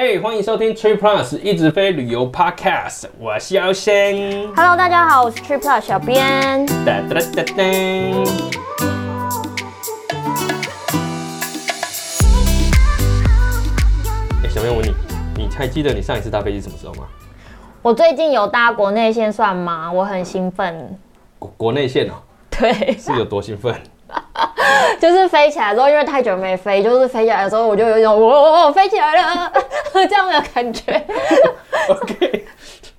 嘿，欢迎收听 Trip Plus 一直飞旅游 Podcast，我是姚先。Hello，大家好，我是 Trip Plus 小编。哒哒哒哒哒。哎，小编，我问你，你还记得你上一次搭飞机什么时候吗？我最近有搭国内线，算吗？我很兴奋。国国内线哦。对。是有多兴奋？就是飞起来之后，因为太久没飞，就是飞起来的时候，我就有一种我我我飞起来了这样的感觉。OK，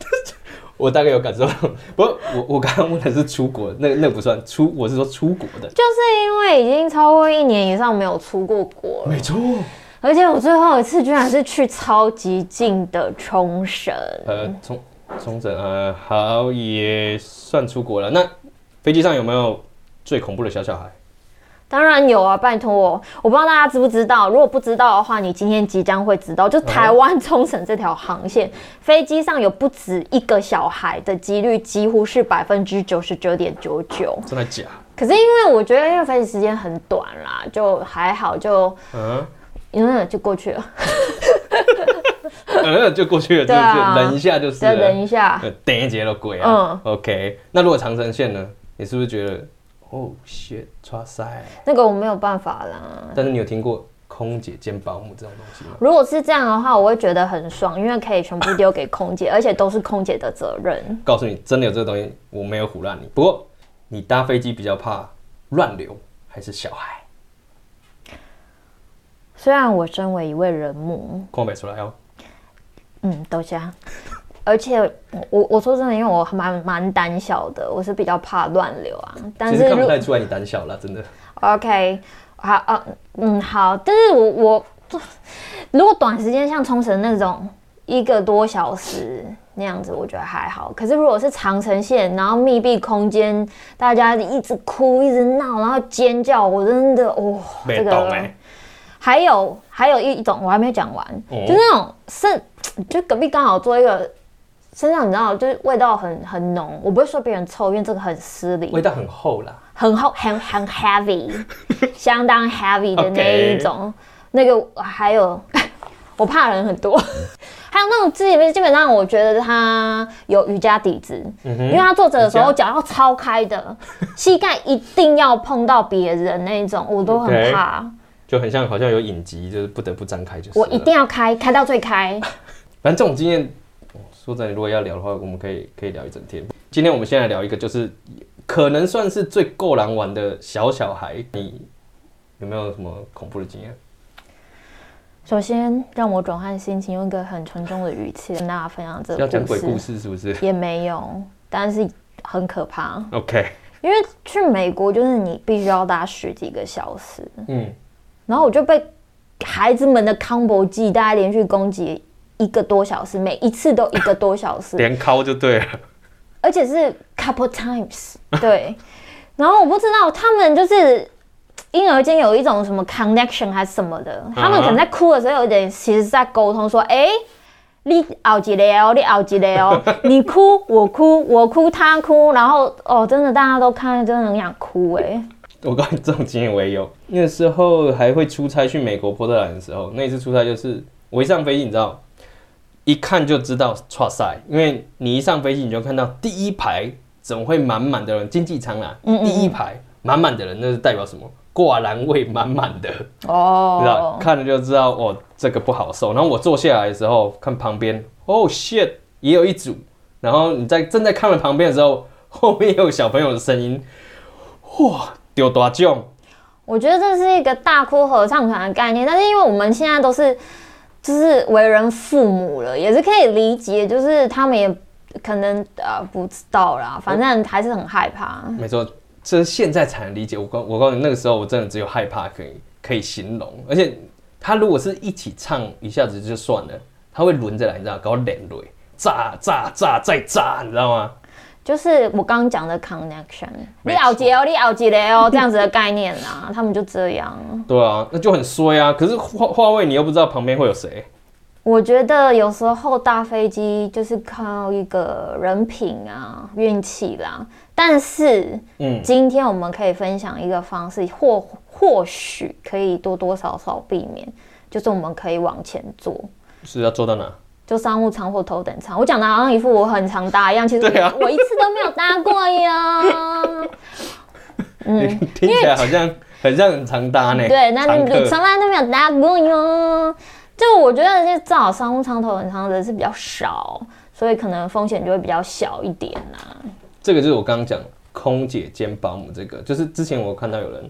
我大概有感受到。不过我我刚刚问的是出国，那那不算出，我是说出国的。就是因为已经超过一年以上没有出过国。没错。而且我最后一次居然是去超级近的冲绳。呃，冲冲绳呃，好也算出国了。那飞机上有没有最恐怖的小小孩？当然有啊，拜托我，我不知道大家知不知道。如果不知道的话，你今天即将会知道。就台湾冲绳这条航线，飞机上有不止一个小孩的几率几乎是百分之九十九点九九。真的假？可是因为我觉得，因为飞行时间很短啦，就还好，就嗯，嗯，就过去了。嗯，就过去了，就就忍一下就是。再忍一下，等一节都贵啊。嗯，OK。那如果长城线呢？你是不是觉得？哦，shit，哇塞，那个我没有办法啦。但是你有听过空姐兼保姆这种东西吗？如果是这样的话，我会觉得很爽，因为可以全部丢给空姐，而且都是空姐的责任。告诉你，真的有这个东西，我没有唬烂你。不过，你搭飞机比较怕乱流还是小孩？虽然我身为一位人母，空白出来哦。嗯，等下。而且我我说真的，因为我蛮蛮胆小的，我是比较怕乱流啊。但是看不太出来你胆小了，真的。OK，好啊，嗯，好。但是我我如果短时间像冲绳那种一个多小时那样子，我觉得还好。可是如果是长城线，然后密闭空间，大家一直哭、一直闹，然后尖叫，我真的哦，这个。还有还有一种我还没讲完，嗯、就那种是就隔壁刚好做一个。身上你知道，就是味道很很浓。我不会说别人臭，因为这个很失礼。味道很厚啦，很厚，很很 heavy，相当 heavy 的那一种。那个还有，我怕人很多。还有那种自己基本上，我觉得他有瑜伽底子，嗯、因为他坐着的时候脚要超开的，膝盖一定要碰到别人那一种，我都很怕。Okay. 就很像好像有隐疾，就是不得不张开，就是我一定要开，开到最开。反正这种经验。说真的，如果要聊的话，我们可以可以聊一整天。今天我们先来聊一个，就是可能算是最够狼玩的小小孩。你有没有什么恐怖的经验？首先，让我转换心情，用一个很沉重的语气跟大家分享这个要讲鬼故事，是不是？也没有，但是很可怕。OK，因为去美国就是你必须要搭十几个小时，嗯，然后我就被孩子们的 combo 技，大家连续攻击。一个多小时，每一次都一个多小时，连敲就对了，而且是 couple times，对。然后我不知道他们就是婴儿间有一种什么 connection 还是什么的，他们可能在哭的时候有点其实在沟通说，哎、uh 你熬几雷哦，你熬几雷哦，你 哭我哭我哭他哭，然后哦，真的大家都看真的很想哭哎。我告诉你，这种经验我也有，那个时候还会出差去美国波特兰的时候，那一次出差就是我一上飞机，你知道。一看就知道剉赛，因为你一上飞机你就看到第一排怎么会满满的人，经济舱啊，嗯嗯第一排满满的人，那是代表什么？挂栏位满满的哦，知道？看了就知道哦，这个不好受。然后我坐下来的时候，看旁边，哦 shit，也有一组。然后你在正在看了旁边的时候，后面也有小朋友的声音，哇，丢大奖！我觉得这是一个大哭合唱团的概念，但是因为我们现在都是。就是为人父母了，也是可以理解，就是他们也可能呃不知道啦，反正还是很害怕。没错，这是现在才能理解。我告我告诉你，那个时候我真的只有害怕可以可以形容。而且他如果是一起唱，一下子就算了，他会轮着来，你知道，搞连累，炸炸炸再炸，你知道吗？就是我刚刚讲的 connection，你熬几哦，你熬几嘞哦，这样子的概念啊，他们就这样。对啊，那就很衰啊。可是话话位你又不知道旁边会有谁。我觉得有时候搭飞机就是靠一个人品啊、运气啦。但是，嗯，今天我们可以分享一个方式，或或许可以多多少少避免，就是我们可以往前坐。是要坐到哪？就商务舱或头等舱。我讲的好像一副我很常搭一样，其实我，、啊、我一次都没有搭过呀。嗯，听起来好像很像很常搭呢。对，那你从来都没有搭过哟。就我觉得，就正好商务舱、头等舱的是比较少，所以可能风险就会比较小一点呐、啊。这个就是我刚刚讲空姐兼保姆，这个就是之前我看到有人，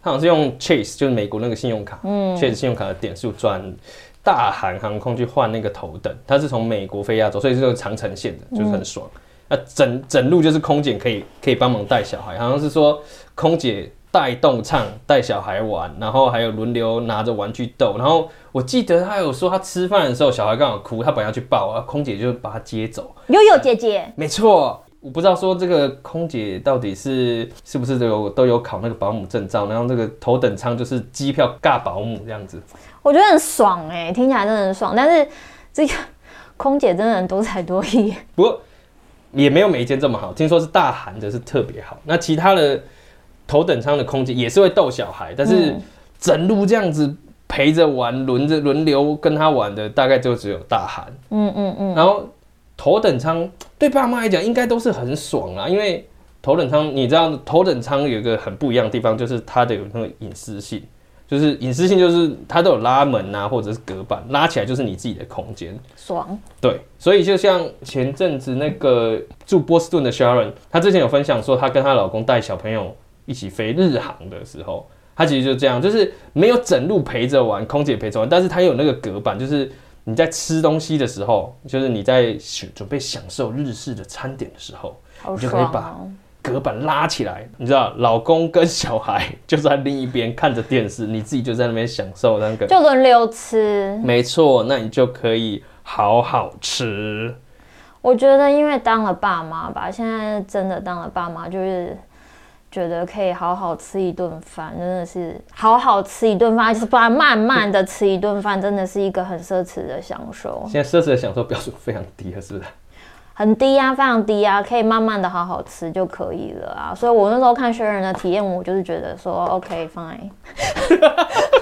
他好像是用 Chase，就是美国那个信用卡，嗯，Chase 信用卡的点数转大韩航空去换那个头等，他是从美国飞亚洲，所以是个长程线的，就是很爽。那、嗯、整整路就是空姐可以可以帮忙带小孩，好像是说空姐。带动唱，带小孩玩，然后还有轮流拿着玩具逗。然后我记得他有说，他吃饭的时候小孩刚好哭，他本来要去抱啊，空姐就把他接走。悠悠姐姐，没错，我不知道说这个空姐到底是是不是都有都有考那个保姆证照，然后这个头等舱就是机票尬保姆这样子。我觉得很爽哎、欸，听起来真的很爽。但是这个空姐真的很多才多艺，不过也没有每一间这么好。听说是大韩的是特别好，那其他的。头等舱的空姐也是会逗小孩，但是整路这样子陪着玩，轮着轮流跟他玩的，大概就只有大韩。嗯嗯嗯。然后头等舱对爸妈来讲应该都是很爽啊，因为头等舱你知道，头等舱有一个很不一样的地方，就是它的有那个隐私性，就是隐私性就是它都有拉门啊，或者是隔板，拉起来就是你自己的空间。爽。对，所以就像前阵子那个住波士顿的 Sharon，她之前有分享说，她跟她老公带小朋友。一起飞日航的时候，她其实就这样，就是没有整路陪着玩，空姐陪着玩，但是他有那个隔板，就是你在吃东西的时候，就是你在准备享受日式的餐点的时候，你就可以把隔板拉起来，你知道，老公跟小孩 就在另一边看着电视，你自己就在那边享受那个，就轮流吃，没错，那你就可以好好吃。我觉得，因为当了爸妈吧，现在真的当了爸妈，就是。觉得可以好好吃一顿饭，真的是好好吃一顿饭，就是不然慢慢的吃一顿饭，真的是一个很奢侈的享受。现在奢侈的享受标准非常低了，是不是？很低啊，非常低啊，可以慢慢的好好吃就可以了啊。所以我那时候看学人的体验，我就是觉得说，OK fine。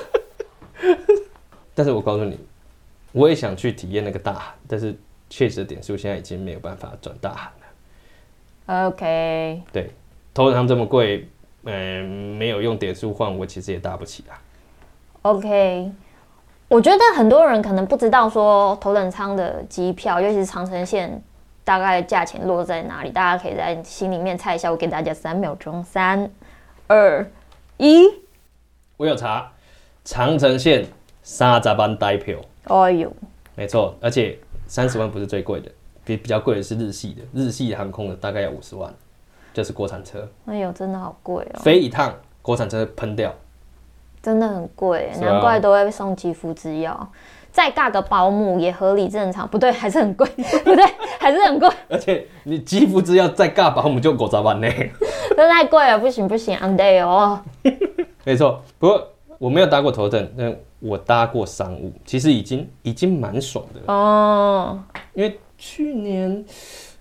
但是我告诉你，我也想去体验那个大韩，但是确实的点数现在已经没有办法转大韩了。OK。对。头等舱这么贵，嗯、呃，没有用点数换，我其实也搭不起啊。OK，我觉得很多人可能不知道说头等舱的机票，尤其是长城线，大概价钱落在哪里？大家可以在心里面猜一下。我给大家三秒钟，三、二、一。我有查，长城线三十班代票。哎呦，没错，而且三十万不是最贵的，比比较贵的是日系的，日系航空的大概要五十万。就是国产车，哎呦，真的好贵哦！飞一趟国产车喷掉，真的很贵，难怪都会送肌肤之药，再尬个保姆也合理正常，不对，还是很贵，不对，还是很贵。而且你肌肤之药再尬保姆就五十万呢，这太贵了，不行不行，under 哦。没错，不过我没有搭过头等，但我搭过商务，其实已经已经蛮爽的哦。因为去年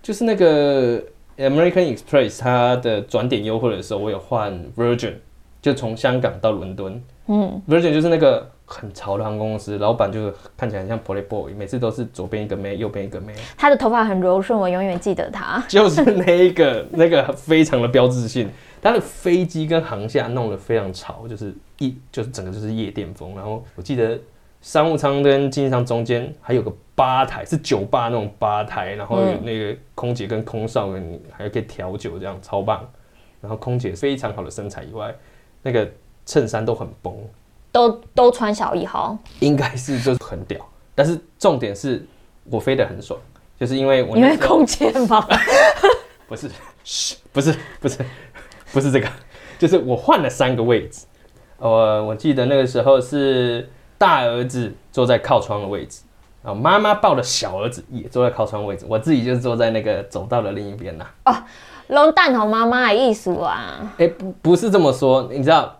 就是那个。American Express 它的转点优惠的时候，我有换 Virgin，就从香港到伦敦。嗯，Virgin 就是那个很潮的航空公司，老板就是看起来很像 Playboy，每次都是左边一个妹，右边一个妹。他的头发很柔顺，我永远记得他。就是那一个，那个非常的标志性。他的飞机跟航厦弄得非常潮，就是一就是整个就是夜店风。然后我记得。商务舱跟经济舱中间还有个吧台，是酒吧那种吧台，然后有那个空姐跟空少跟还可以调酒，这样超棒。然后空姐非常好的身材以外，那个衬衫都很崩，都都穿小一号，应该是就是很屌。但是重点是我飞得很爽，就是因为我因为空姐吗？不是，不是，不是，不是这个，就是我换了三个位置。呃，我记得那个时候是。大儿子坐在靠窗的位置，然后妈妈抱的小儿子也坐在靠窗位置，我自己就坐在那个走道的另一边呐。哦，龙蛋头妈妈的意思啊？哎、欸，不，不是这么说。你知道，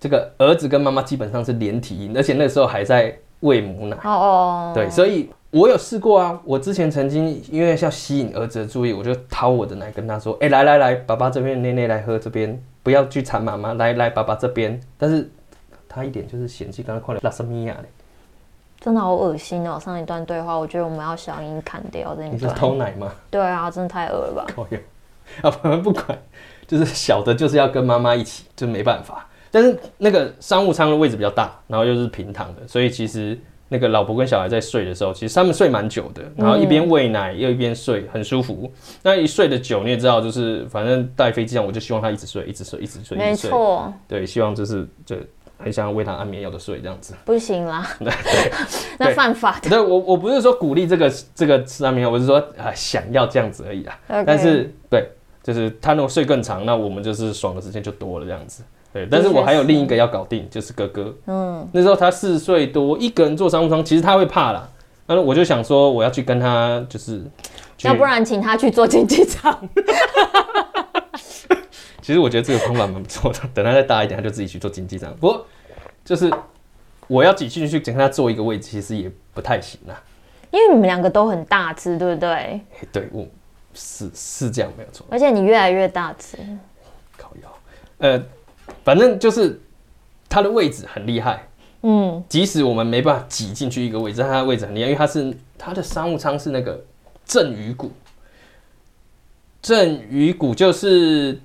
这个儿子跟妈妈基本上是连体婴，而且那时候还在喂母奶。哦哦。对，所以我有试过啊。我之前曾经因为要吸引儿子的注意，我就掏我的奶跟他说：“哎、欸，来来来，爸爸这边，奶奶来喝这边，不要去缠妈妈，来来，爸爸这边。”但是。他一点就是嫌弃，刚刚快了拉什米亚嘞，真的好恶心哦！上一段对话，我觉得我们要小音砍掉这一段。你是偷奶吗？对啊，真的太恶了吧！啊，反正不管，就是小的，就是要跟妈妈一起，就没办法。但是那个商务舱的位置比较大，然后又是平躺的，所以其实那个老婆跟小孩在睡的时候，其实他们睡蛮久的，然后一边喂奶又一边睡，很舒服。那一睡的久，你也知道，就是反正在飞机上，我就希望他一直睡，一直睡，一直睡，没错。对，希望就是就。很想要喂他安眠药的睡这样子，不行啦，对，那犯法的。对，我我不是说鼓励这个这个吃安眠药，我是说啊想要这样子而已啦。Okay. 但是对，就是他如果睡更长，那我们就是爽的时间就多了这样子。对，但是我还有另一个要搞定，就是哥哥。嗯，那时候他四岁多，一个人坐商务舱，其实他会怕啦。那我就想说，我要去跟他，就是要不然请他去坐经济舱。其实我觉得这个方法蛮不错的，等他再大一点，他就自己去做经济舱。不过，就是我要挤进去，跟他坐一个位置，其实也不太行啊。因为你们两个都很大只，对不对？欸、对，我是是这样，没有错。而且你越来越大只，靠腰。呃，反正就是他的位置很厉害。嗯，即使我们没办法挤进去一个位置，但他的位置很厉害，因为他是他的商务舱是那个正鱼骨，正鱼骨就是。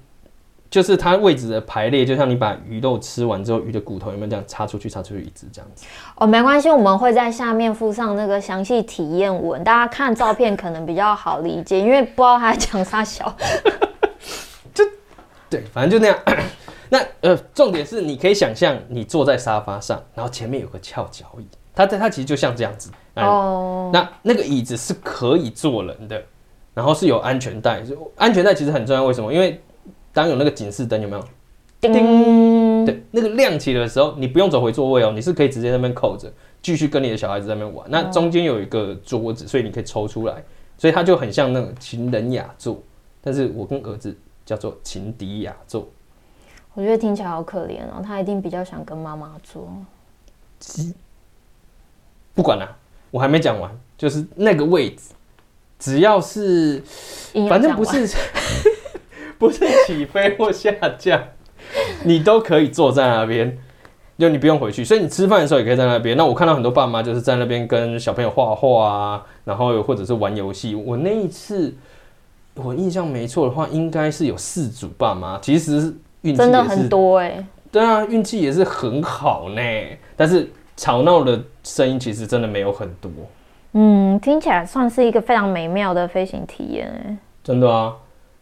就是它位置的排列，就像你把鱼肉吃完之后，鱼的骨头有没有这样插出去、插出去一只这样子？哦，没关系，我们会在下面附上那个详细体验文，大家看照片可能比较好理解，因为不知道他讲啥小。就对，反正就那样。那呃，重点是你可以想象你坐在沙发上，然后前面有个翘脚椅，它它其实就像这样子。哦。那那个椅子是可以坐人的，然后是有安全带，安全带其实很重要，为什么？因为当有那个警示灯有没有？叮，对，那个亮起的时候，你不用走回座位哦，你是可以直接在那边扣着，继续跟你的小孩子在那边玩。那中间有一个桌子，所以你可以抽出来，所以它就很像那个情人雅座。但是我跟儿子叫做情敌雅座。我觉得听起来好可怜哦，他一定比较想跟妈妈坐。不管了，我还没讲完，就是那个位置，只要是，反正不是。不是起飞或下降，你都可以坐在那边，就你不用回去。所以你吃饭的时候也可以在那边。那我看到很多爸妈就是在那边跟小朋友画画啊，然后或者是玩游戏。我那一次，我印象没错的话，应该是有四组爸妈。其实运气真的很多哎、欸。对啊，运气也是很好呢。但是吵闹的声音其实真的没有很多。嗯，听起来算是一个非常美妙的飞行体验哎。真的啊。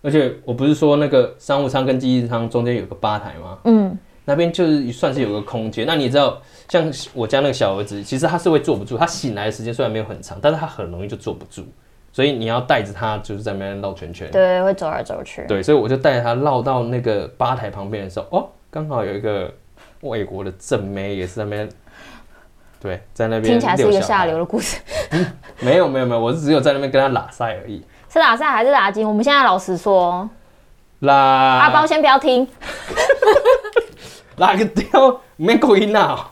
而且我不是说那个商务舱跟经济舱中间有个吧台吗？嗯，那边就是算是有个空间。那你知道，像我家那个小儿子，其实他是会坐不住。他醒来的时间虽然没有很长，但是他很容易就坐不住。所以你要带着他，就是在那边绕圈圈。对，会走来走去。对，所以我就带着他绕到那个吧台旁边的时候，哦，刚好有一个外国的正妹也是在那边。对，在那边。听起来是一个下流的故事。嗯，没有没有没有，我是只有在那边跟他拉塞而已。是拉赛还是拉筋？我们现在老实说，拉阿包先不要听，拉个雕没口音啊。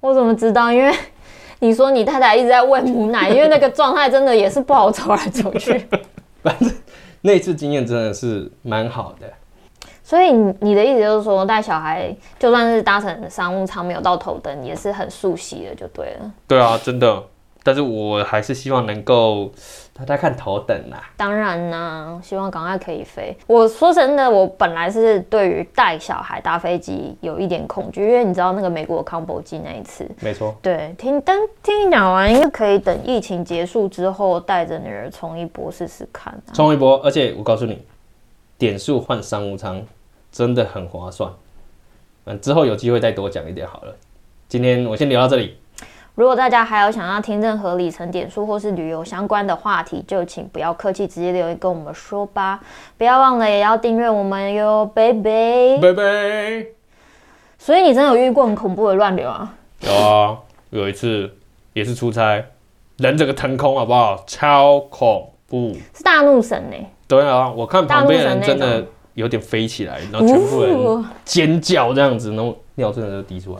我怎么知道？因为你说你太太一直在喂母奶，因为那个状态真的也是不好走来走去。反正那次经验真的是蛮好的。所以你的意思就是说，带小孩就算是搭乘商务舱没有到头等，也是很熟悉的，就对了。对啊，真的。但是我还是希望能够大家看头等啦。当然啦，希望赶快可以飞。我说真的，我本来是对于带小孩搭飞机有一点恐惧，因为你知道那个美国康柏机那一次。没错。对，听但听你讲完，应该可以等疫情结束之后带着女儿冲一波试试看啊。冲一波，而且我告诉你，点数换商务舱真的很划算。嗯，之后有机会再多讲一点好了。今天我先聊到这里。如果大家还有想要听任何里程点数或是旅游相关的话题，就请不要客气，直接留言跟我们说吧。不要忘了也要订阅我们哟，拜拜拜拜。所以你真的有遇过很恐怖的乱流啊？有啊，有一次也是出差，人整个腾空，好不好？超恐怖，是大怒神呢、欸。对啊，我看旁边人真的有点飞起来，然后全部人尖叫这样子，然后尿真的就滴出来。